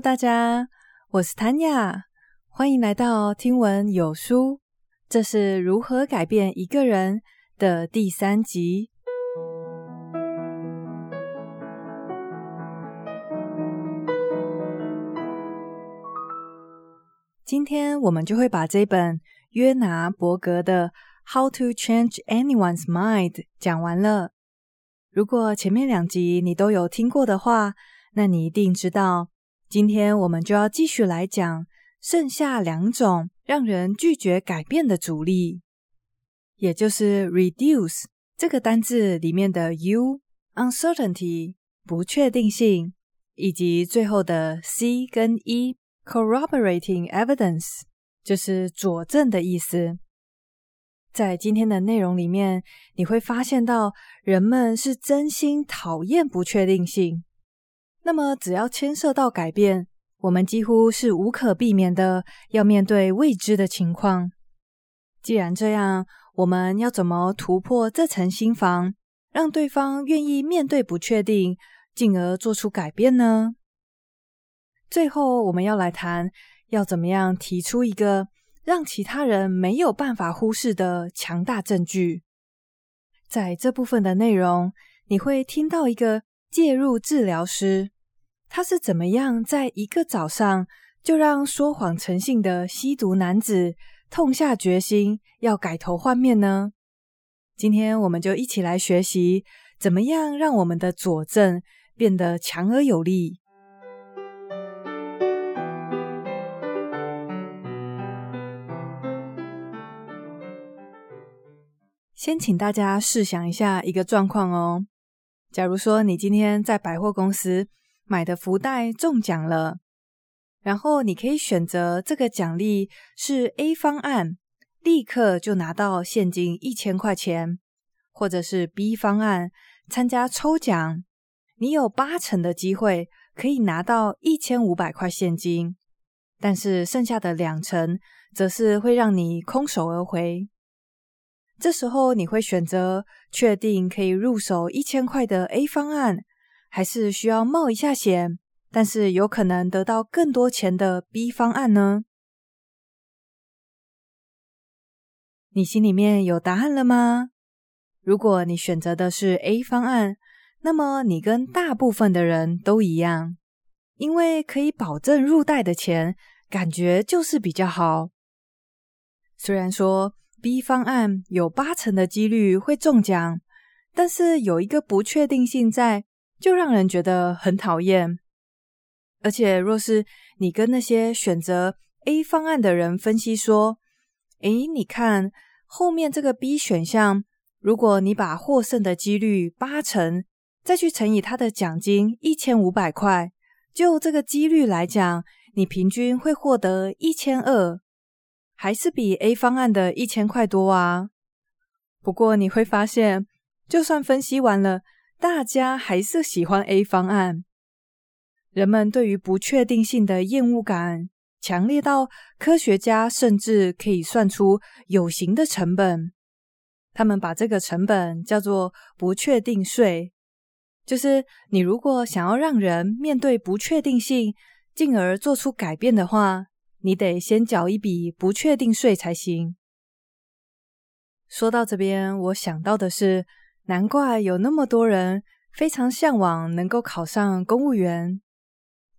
大家，我是 Tanya，欢迎来到听闻有书。这是如何改变一个人的第三集。今天我们就会把这本约拿伯格的《How to Change Anyone's Mind》讲完了。如果前面两集你都有听过的话，那你一定知道，今天我们就要继续来讲剩下两种让人拒绝改变的阻力，也就是 reduce 这个单字里面的 u，uncertainty 不确定性，以及最后的 c 跟 e。Corroborating evidence 就是佐证的意思。在今天的内容里面，你会发现到人们是真心讨厌不确定性。那么，只要牵涉到改变，我们几乎是无可避免的要面对未知的情况。既然这样，我们要怎么突破这层心防，让对方愿意面对不确定，进而做出改变呢？最后，我们要来谈，要怎么样提出一个让其他人没有办法忽视的强大证据。在这部分的内容，你会听到一个介入治疗师，他是怎么样在一个早上就让说谎成性的吸毒男子痛下决心要改头换面呢？今天我们就一起来学习，怎么样让我们的佐证变得强而有力。先请大家试想一下一个状况哦。假如说你今天在百货公司买的福袋中奖了，然后你可以选择这个奖励是 A 方案，立刻就拿到现金一千块钱，或者是 B 方案，参加抽奖，你有八成的机会可以拿到一千五百块现金，但是剩下的两成则是会让你空手而回。这时候你会选择确定可以入手一千块的 A 方案，还是需要冒一下险，但是有可能得到更多钱的 B 方案呢？你心里面有答案了吗？如果你选择的是 A 方案，那么你跟大部分的人都一样，因为可以保证入袋的钱，感觉就是比较好。虽然说，B 方案有八成的几率会中奖，但是有一个不确定性在，就让人觉得很讨厌。而且，若是你跟那些选择 A 方案的人分析说：“诶，你看后面这个 B 选项，如果你把获胜的几率八成，再去乘以它的奖金一千五百块，就这个几率来讲，你平均会获得一千二。”还是比 A 方案的一千块多啊！不过你会发现，就算分析完了，大家还是喜欢 A 方案。人们对于不确定性的厌恶感强烈到科学家甚至可以算出有形的成本。他们把这个成本叫做不确定税，就是你如果想要让人面对不确定性，进而做出改变的话。你得先缴一笔不确定税才行。说到这边，我想到的是，难怪有那么多人非常向往能够考上公务员，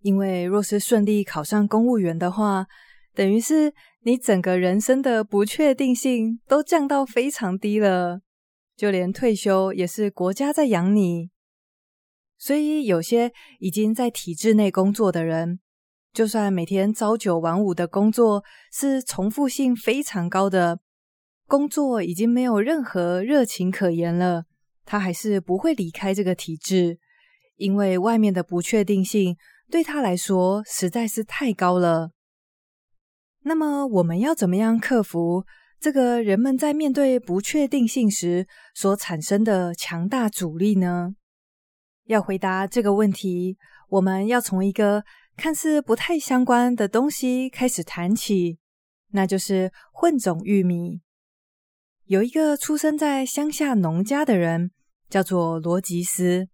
因为若是顺利考上公务员的话，等于是你整个人生的不确定性都降到非常低了，就连退休也是国家在养你。所以，有些已经在体制内工作的人。就算每天朝九晚五的工作是重复性非常高的，工作已经没有任何热情可言了，他还是不会离开这个体制，因为外面的不确定性对他来说实在是太高了。那么，我们要怎么样克服这个人们在面对不确定性时所产生的强大阻力呢？要回答这个问题，我们要从一个看似不太相关的东西开始谈起，那就是混种玉米。有一个出生在乡下农家的人，叫做罗吉斯。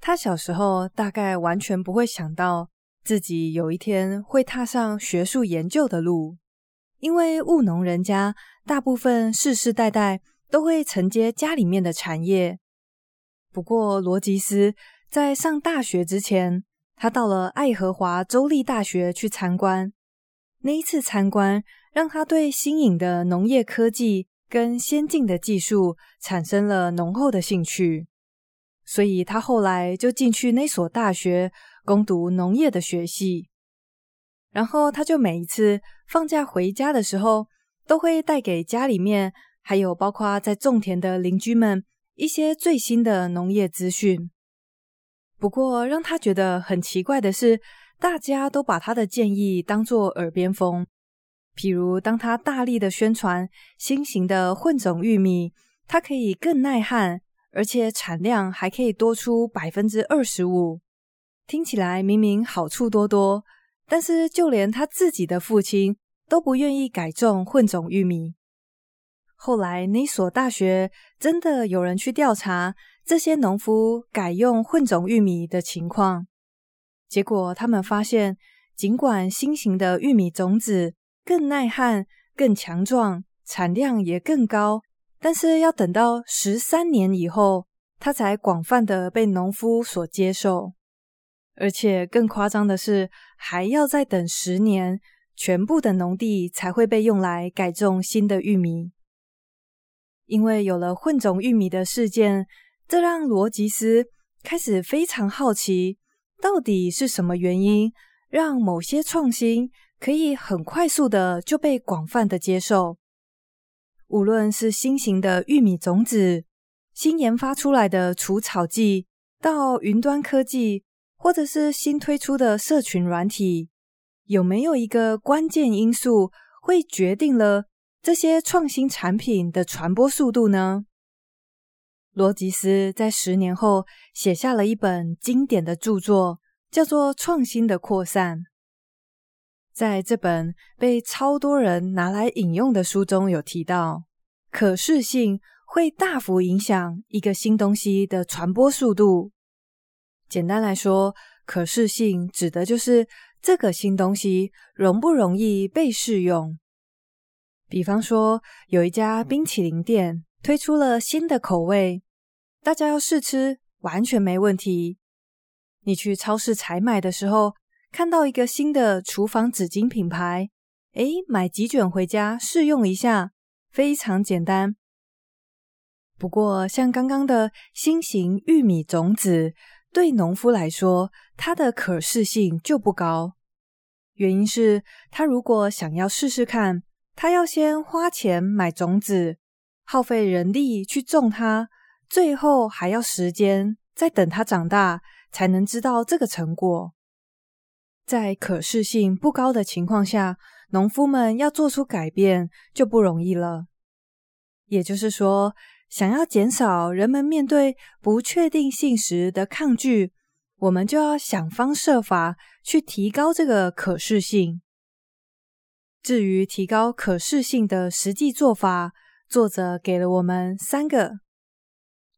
他小时候大概完全不会想到，自己有一天会踏上学术研究的路，因为务农人家大部分世世代代都会承接家里面的产业。不过，罗吉斯在上大学之前，他到了爱荷华州立大学去参观。那一次参观，让他对新颖的农业科技跟先进的技术产生了浓厚的兴趣。所以他后来就进去那所大学攻读农业的学系。然后他就每一次放假回家的时候，都会带给家里面还有包括在种田的邻居们一些最新的农业资讯。不过，让他觉得很奇怪的是，大家都把他的建议当作耳边风。譬如，当他大力的宣传新型的混种玉米，它可以更耐旱，而且产量还可以多出百分之二十五。听起来明明好处多多，但是就连他自己的父亲都不愿意改种混种玉米。后来，那所大学真的有人去调查。这些农夫改用混种玉米的情况，结果他们发现，尽管新型的玉米种子更耐旱、更强壮，产量也更高，但是要等到十三年以后，它才广泛的被农夫所接受。而且更夸张的是，还要再等十年，全部的农地才会被用来改种新的玉米。因为有了混种玉米的事件。这让罗吉斯开始非常好奇，到底是什么原因让某些创新可以很快速的就被广泛的接受？无论是新型的玉米种子、新研发出来的除草剂，到云端科技，或者是新推出的社群软体，有没有一个关键因素会决定了这些创新产品的传播速度呢？罗吉斯在十年后写下了一本经典的著作，叫做《创新的扩散》。在这本被超多人拿来引用的书中，有提到，可视性会大幅影响一个新东西的传播速度。简单来说，可视性指的就是这个新东西容不容易被试用。比方说，有一家冰淇淋店。推出了新的口味，大家要试吃，完全没问题。你去超市采买的时候，看到一个新的厨房纸巾品牌，诶，买几卷回家试用一下，非常简单。不过，像刚刚的新型玉米种子，对农夫来说，它的可视性就不高。原因是，他如果想要试试看，他要先花钱买种子。耗费人力去种它，最后还要时间再等它长大，才能知道这个成果。在可视性不高的情况下，农夫们要做出改变就不容易了。也就是说，想要减少人们面对不确定性时的抗拒，我们就要想方设法去提高这个可视性。至于提高可视性的实际做法，作者给了我们三个，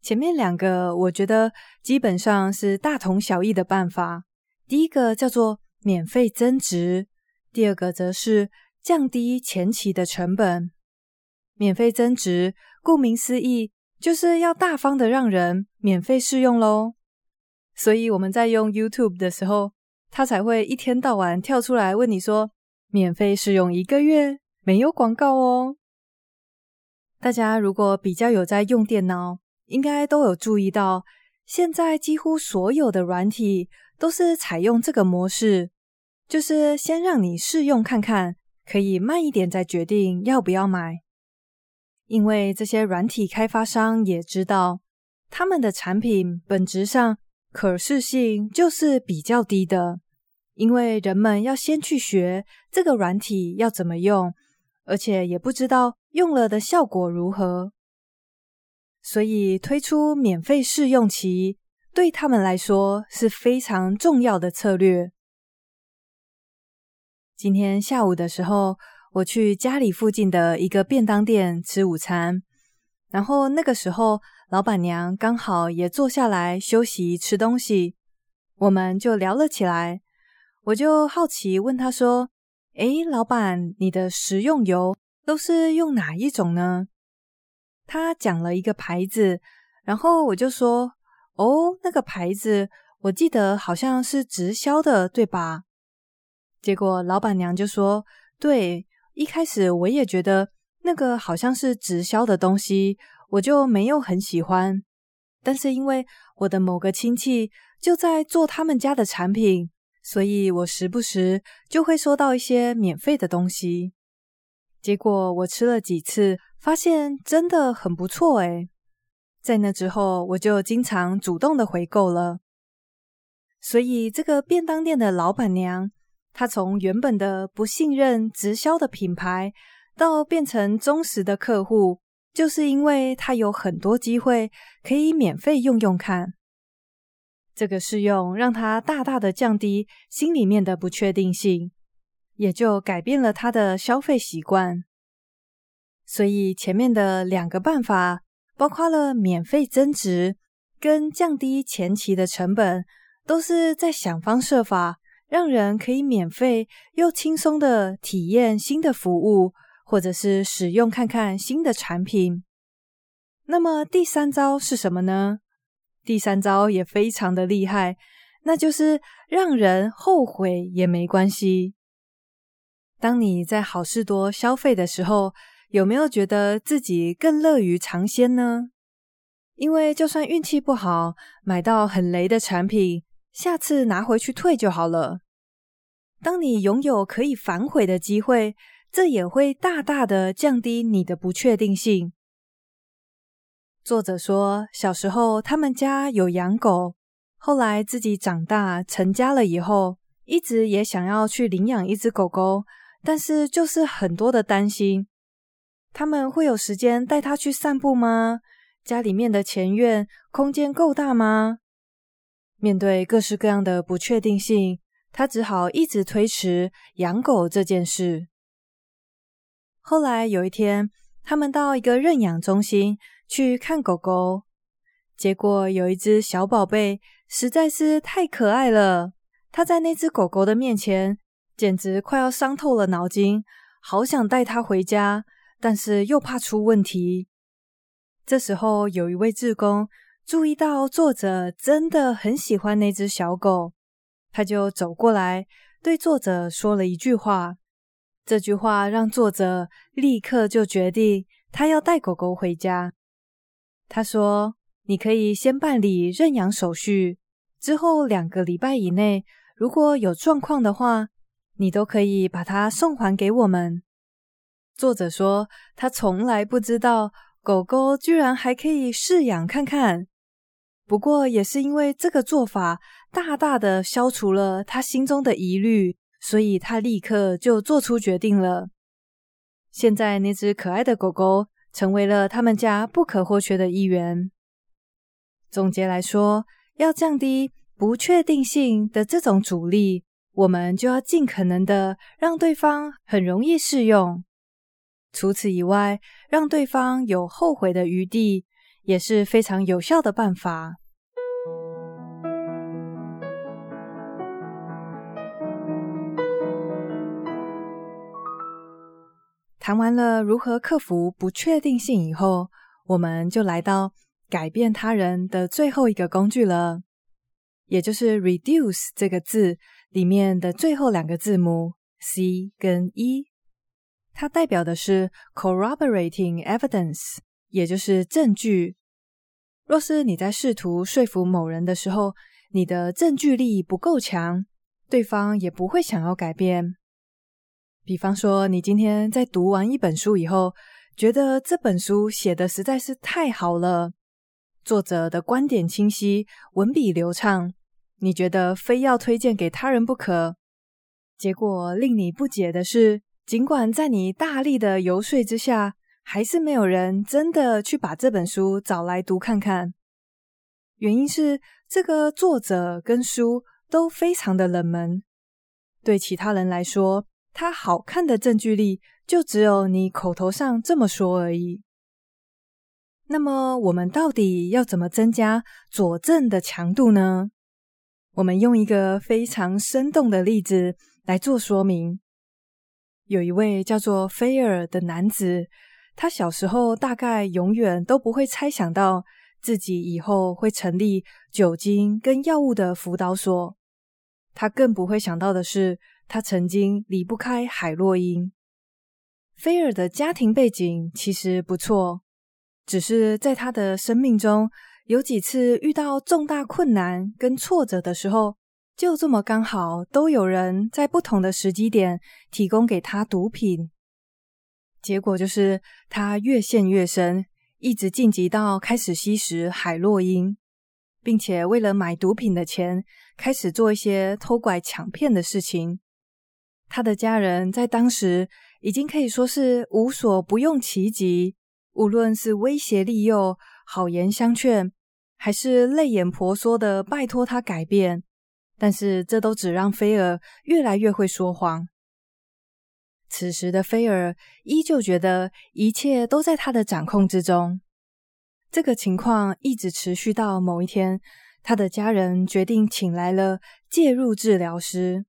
前面两个我觉得基本上是大同小异的办法。第一个叫做免费增值，第二个则是降低前期的成本。免费增值，顾名思义，就是要大方的让人免费试用喽。所以我们在用 YouTube 的时候，它才会一天到晚跳出来问你说，免费试用一个月，没有广告哦。大家如果比较有在用电脑，应该都有注意到，现在几乎所有的软体都是采用这个模式，就是先让你试用看看，可以慢一点再决定要不要买。因为这些软体开发商也知道，他们的产品本质上可视性就是比较低的，因为人们要先去学这个软体要怎么用，而且也不知道。用了的效果如何？所以推出免费试用期对他们来说是非常重要的策略。今天下午的时候，我去家里附近的一个便当店吃午餐，然后那个时候老板娘刚好也坐下来休息吃东西，我们就聊了起来。我就好奇问他说：“诶，老板，你的食用油都是用哪一种呢？”他讲了一个牌子，然后我就说：“哦，那个牌子，我记得好像是直销的，对吧？”结果老板娘就说：“对，一开始我也觉得那个好像是直销的东西，我就没有很喜欢。但是因为我的某个亲戚就在做他们家的产品，所以我时不时就会收到一些免费的东西。结果我吃了几次。”发现真的很不错诶，在那之后我就经常主动的回购了。所以这个便当店的老板娘，她从原本的不信任直销的品牌，到变成忠实的客户，就是因为她有很多机会可以免费用用看。这个试用让她大大的降低心里面的不确定性，也就改变了她的消费习惯。所以前面的两个办法，包括了免费增值跟降低前期的成本，都是在想方设法让人可以免费又轻松的体验新的服务，或者是使用看看新的产品。那么第三招是什么呢？第三招也非常的厉害，那就是让人后悔也没关系。当你在好事多消费的时候，有没有觉得自己更乐于尝鲜呢？因为就算运气不好，买到很雷的产品，下次拿回去退就好了。当你拥有可以反悔的机会，这也会大大的降低你的不确定性。作者说，小时候他们家有养狗，后来自己长大成家了以后，一直也想要去领养一只狗狗，但是就是很多的担心。他们会有时间带他去散步吗？家里面的前院空间够大吗？面对各式各样的不确定性，他只好一直推迟养狗这件事。后来有一天，他们到一个认养中心去看狗狗，结果有一只小宝贝实在是太可爱了，他在那只狗狗的面前简直快要伤透了脑筋，好想带它回家。但是又怕出问题。这时候，有一位志工注意到作者真的很喜欢那只小狗，他就走过来对作者说了一句话。这句话让作者立刻就决定他要带狗狗回家。他说：“你可以先办理认养手续，之后两个礼拜以内，如果有状况的话，你都可以把它送还给我们。”作者说，他从来不知道狗狗居然还可以试养看看。不过，也是因为这个做法大大的消除了他心中的疑虑，所以他立刻就做出决定了。现在，那只可爱的狗狗成为了他们家不可或缺的一员。总结来说，要降低不确定性的这种阻力，我们就要尽可能的让对方很容易适用。除此以外，让对方有后悔的余地，也是非常有效的办法。谈完了如何克服不确定性以后，我们就来到改变他人的最后一个工具了，也就是 “reduce” 这个字里面的最后两个字母 C 跟 E。它代表的是 corroborating evidence，也就是证据。若是你在试图说服某人的时候，你的证据力不够强，对方也不会想要改变。比方说，你今天在读完一本书以后，觉得这本书写得实在是太好了，作者的观点清晰，文笔流畅，你觉得非要推荐给他人不可。结果令你不解的是，尽管在你大力的游说之下，还是没有人真的去把这本书找来读看看。原因是这个作者跟书都非常的冷门，对其他人来说，它好看的证据力就只有你口头上这么说而已。那么，我们到底要怎么增加佐证的强度呢？我们用一个非常生动的例子来做说明。有一位叫做菲尔的男子，他小时候大概永远都不会猜想到自己以后会成立酒精跟药物的辅导所。他更不会想到的是，他曾经离不开海洛因。菲尔的家庭背景其实不错，只是在他的生命中，有几次遇到重大困难跟挫折的时候，就这么刚好都有人在不同的时机点提供给他毒品，结果就是他越陷越深，一直晋级到开始吸食海洛因，并且为了买毒品的钱，开始做一些偷拐抢骗的事情。他的家人在当时已经可以说是无所不用其极，无论是威胁利诱。好言相劝，还是泪眼婆娑的拜托他改变，但是这都只让菲尔越来越会说谎。此时的菲尔依旧觉得一切都在他的掌控之中。这个情况一直持续到某一天，他的家人决定请来了介入治疗师。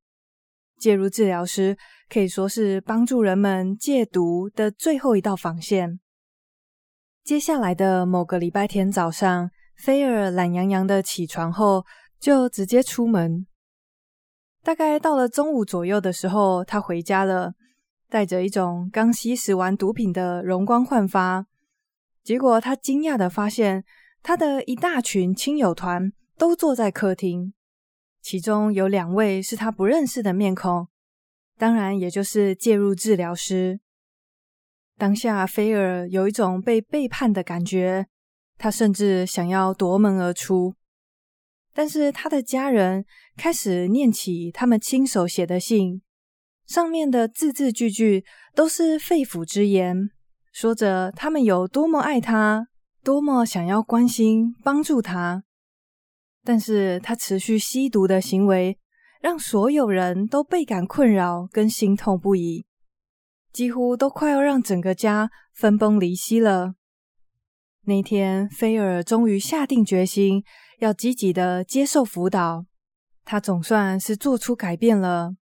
介入治疗师可以说是帮助人们戒毒的最后一道防线。接下来的某个礼拜天早上，菲尔懒洋洋的起床后，就直接出门。大概到了中午左右的时候，他回家了，带着一种刚吸食完毒品的容光焕发。结果他惊讶的发现，他的一大群亲友团都坐在客厅，其中有两位是他不认识的面孔，当然也就是介入治疗师。当下，菲尔有一种被背叛的感觉，他甚至想要夺门而出。但是，他的家人开始念起他们亲手写的信，上面的字字句句都是肺腑之言，说着他们有多么爱他，多么想要关心帮助他。但是他持续吸毒的行为，让所有人都倍感困扰跟心痛不已。几乎都快要让整个家分崩离析了。那天，菲尔终于下定决心要积极的接受辅导，他总算是做出改变了。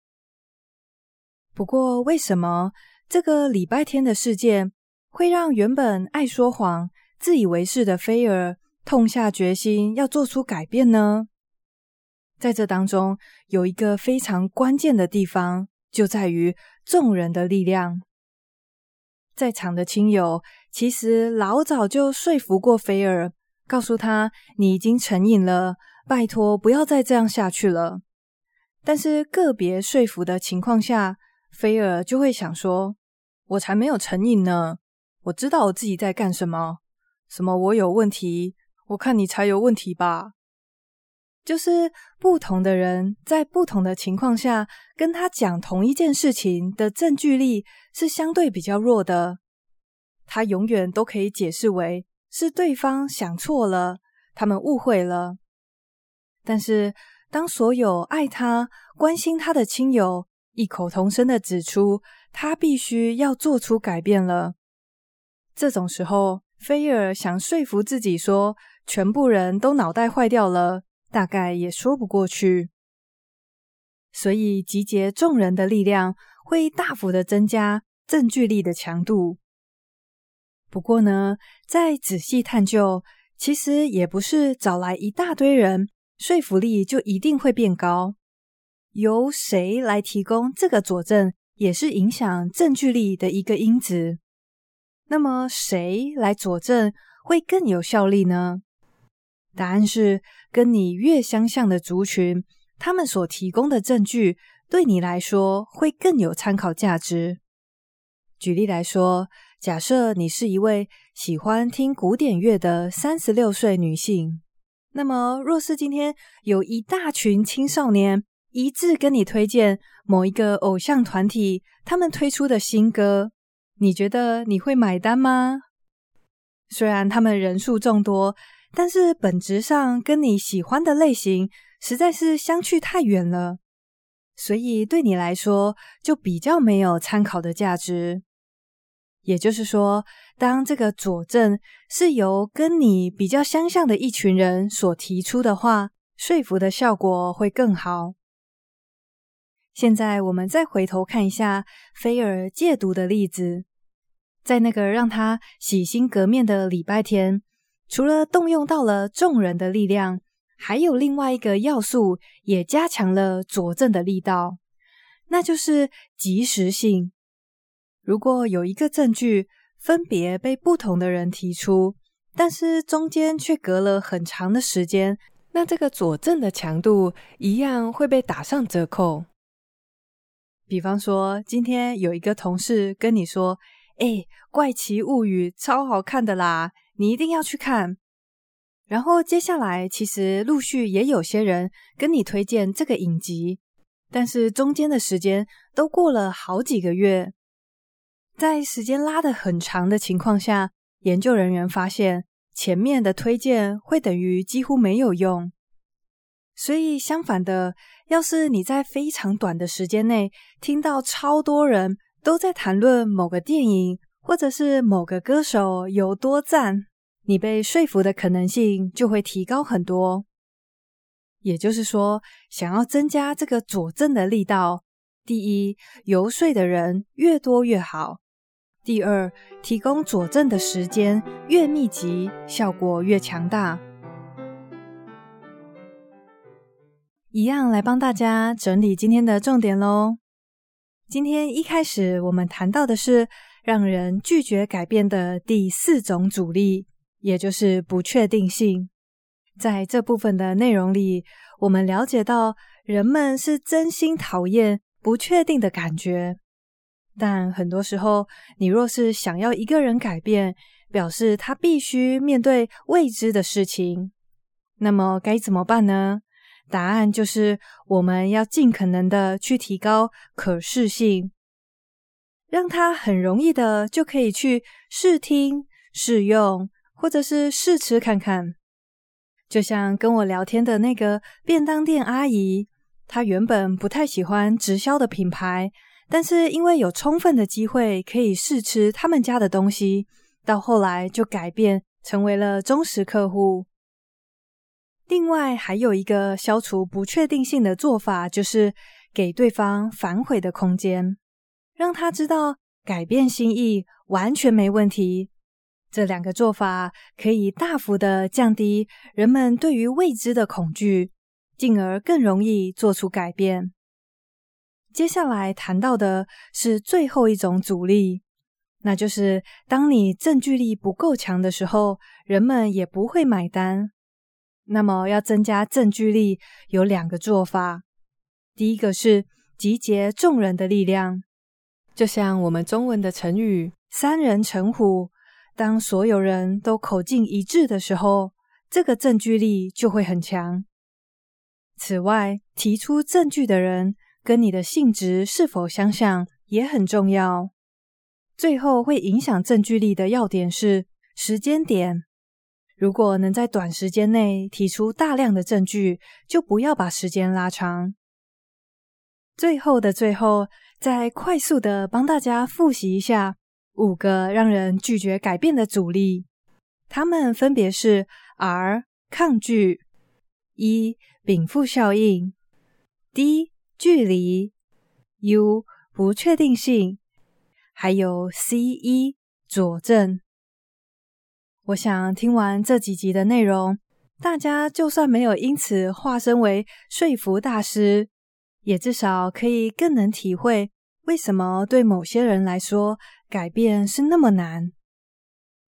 不过，为什么这个礼拜天的事件会让原本爱说谎、自以为是的菲尔痛下决心要做出改变呢？在这当中，有一个非常关键的地方。就在于众人的力量。在场的亲友其实老早就说服过菲尔，告诉他：“你已经成瘾了，拜托不要再这样下去了。”但是个别说服的情况下，菲尔就会想说：“我才没有成瘾呢，我知道我自己在干什么。什么我有问题？我看你才有问题吧。”就是不同的人在不同的情况下跟他讲同一件事情的证据力是相对比较弱的，他永远都可以解释为是对方想错了，他们误会了。但是当所有爱他、关心他的亲友异口同声的指出他必须要做出改变了，这种时候，菲尔想说服自己说全部人都脑袋坏掉了。大概也说不过去，所以集结众人的力量会大幅的增加证据力的强度。不过呢，再仔细探究，其实也不是找来一大堆人，说服力就一定会变高。由谁来提供这个佐证，也是影响证据力的一个因子。那么，谁来佐证会更有效力呢？答案是，跟你越相像的族群，他们所提供的证据对你来说会更有参考价值。举例来说，假设你是一位喜欢听古典乐的三十六岁女性，那么若是今天有一大群青少年一致跟你推荐某一个偶像团体他们推出的新歌，你觉得你会买单吗？虽然他们人数众多。但是本质上跟你喜欢的类型实在是相去太远了，所以对你来说就比较没有参考的价值。也就是说，当这个佐证是由跟你比较相像的一群人所提出的话，说服的效果会更好。现在我们再回头看一下菲尔戒毒的例子，在那个让他洗心革面的礼拜天，除了动用到了众人的力量，还有另外一个要素也加强了佐证的力道，那就是及时性。如果有一个证据分别被不同的人提出，但是中间却隔了很长的时间，那这个佐证的强度一样会被打上折扣。比方说，今天有一个同事跟你说：“哎，《怪奇物语》超好看的啦，你一定要去看。”然后接下来，其实陆续也有些人跟你推荐这个影集，但是中间的时间都过了好几个月，在时间拉得很长的情况下，研究人员发现。前面的推荐会等于几乎没有用，所以相反的，要是你在非常短的时间内听到超多人都在谈论某个电影或者是某个歌手有多赞，你被说服的可能性就会提高很多。也就是说，想要增加这个佐证的力道，第一，游说的人越多越好。第二，提供佐证的时间越密集，效果越强大。一样来帮大家整理今天的重点喽。今天一开始我们谈到的是让人拒绝改变的第四种阻力，也就是不确定性。在这部分的内容里，我们了解到人们是真心讨厌不确定的感觉。但很多时候，你若是想要一个人改变，表示他必须面对未知的事情，那么该怎么办呢？答案就是我们要尽可能的去提高可视性，让他很容易的就可以去试听、试用，或者是试吃看看。就像跟我聊天的那个便当店阿姨，她原本不太喜欢直销的品牌。但是因为有充分的机会可以试吃他们家的东西，到后来就改变成为了忠实客户。另外还有一个消除不确定性的做法，就是给对方反悔的空间，让他知道改变心意完全没问题。这两个做法可以大幅的降低人们对于未知的恐惧，进而更容易做出改变。接下来谈到的是最后一种阻力，那就是当你证据力不够强的时候，人们也不会买单。那么要增加证据力，有两个做法。第一个是集结众人的力量，就像我们中文的成语“三人成虎”，当所有人都口径一致的时候，这个证据力就会很强。此外，提出证据的人。跟你的性质是否相像也很重要。最后会影响证据力的要点是时间点。如果能在短时间内提出大量的证据，就不要把时间拉长。最后的最后，再快速的帮大家复习一下五个让人拒绝改变的阻力，它们分别是：R 抗拒、一禀赋效应、D。距离，U 不确定性，还有 C 一佐证。我想听完这几集的内容，大家就算没有因此化身为说服大师，也至少可以更能体会为什么对某些人来说改变是那么难。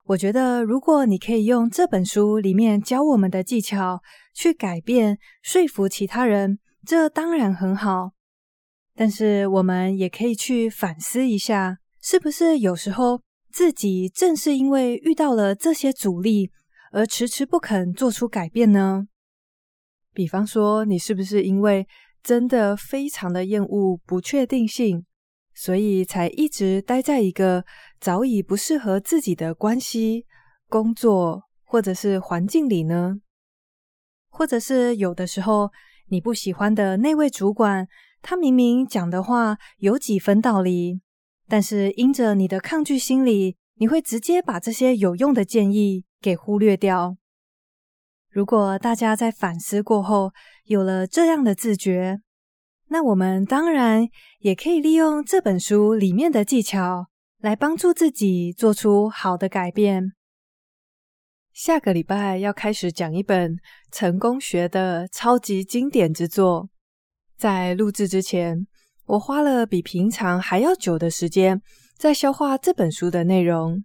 我觉得，如果你可以用这本书里面教我们的技巧去改变、说服其他人。这当然很好，但是我们也可以去反思一下，是不是有时候自己正是因为遇到了这些阻力，而迟迟不肯做出改变呢？比方说，你是不是因为真的非常的厌恶不确定性，所以才一直待在一个早已不适合自己的关系、工作或者是环境里呢？或者是有的时候，你不喜欢的那位主管，他明明讲的话有几分道理，但是因着你的抗拒心理，你会直接把这些有用的建议给忽略掉。如果大家在反思过后有了这样的自觉，那我们当然也可以利用这本书里面的技巧来帮助自己做出好的改变。下个礼拜要开始讲一本成功学的超级经典之作。在录制之前，我花了比平常还要久的时间在消化这本书的内容，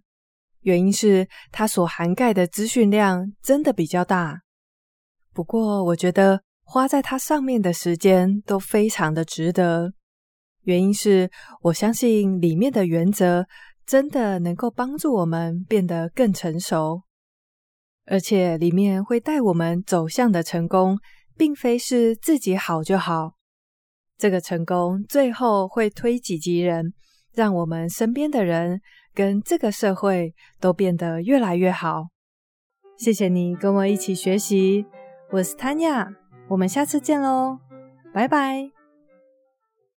原因是它所涵盖的资讯量真的比较大。不过，我觉得花在它上面的时间都非常的值得，原因是我相信里面的原则真的能够帮助我们变得更成熟。而且里面会带我们走向的成功，并非是自己好就好。这个成功最后会推己及人，让我们身边的人跟这个社会都变得越来越好。谢谢你跟我一起学习，我是 Tanya，我们下次见喽，拜拜。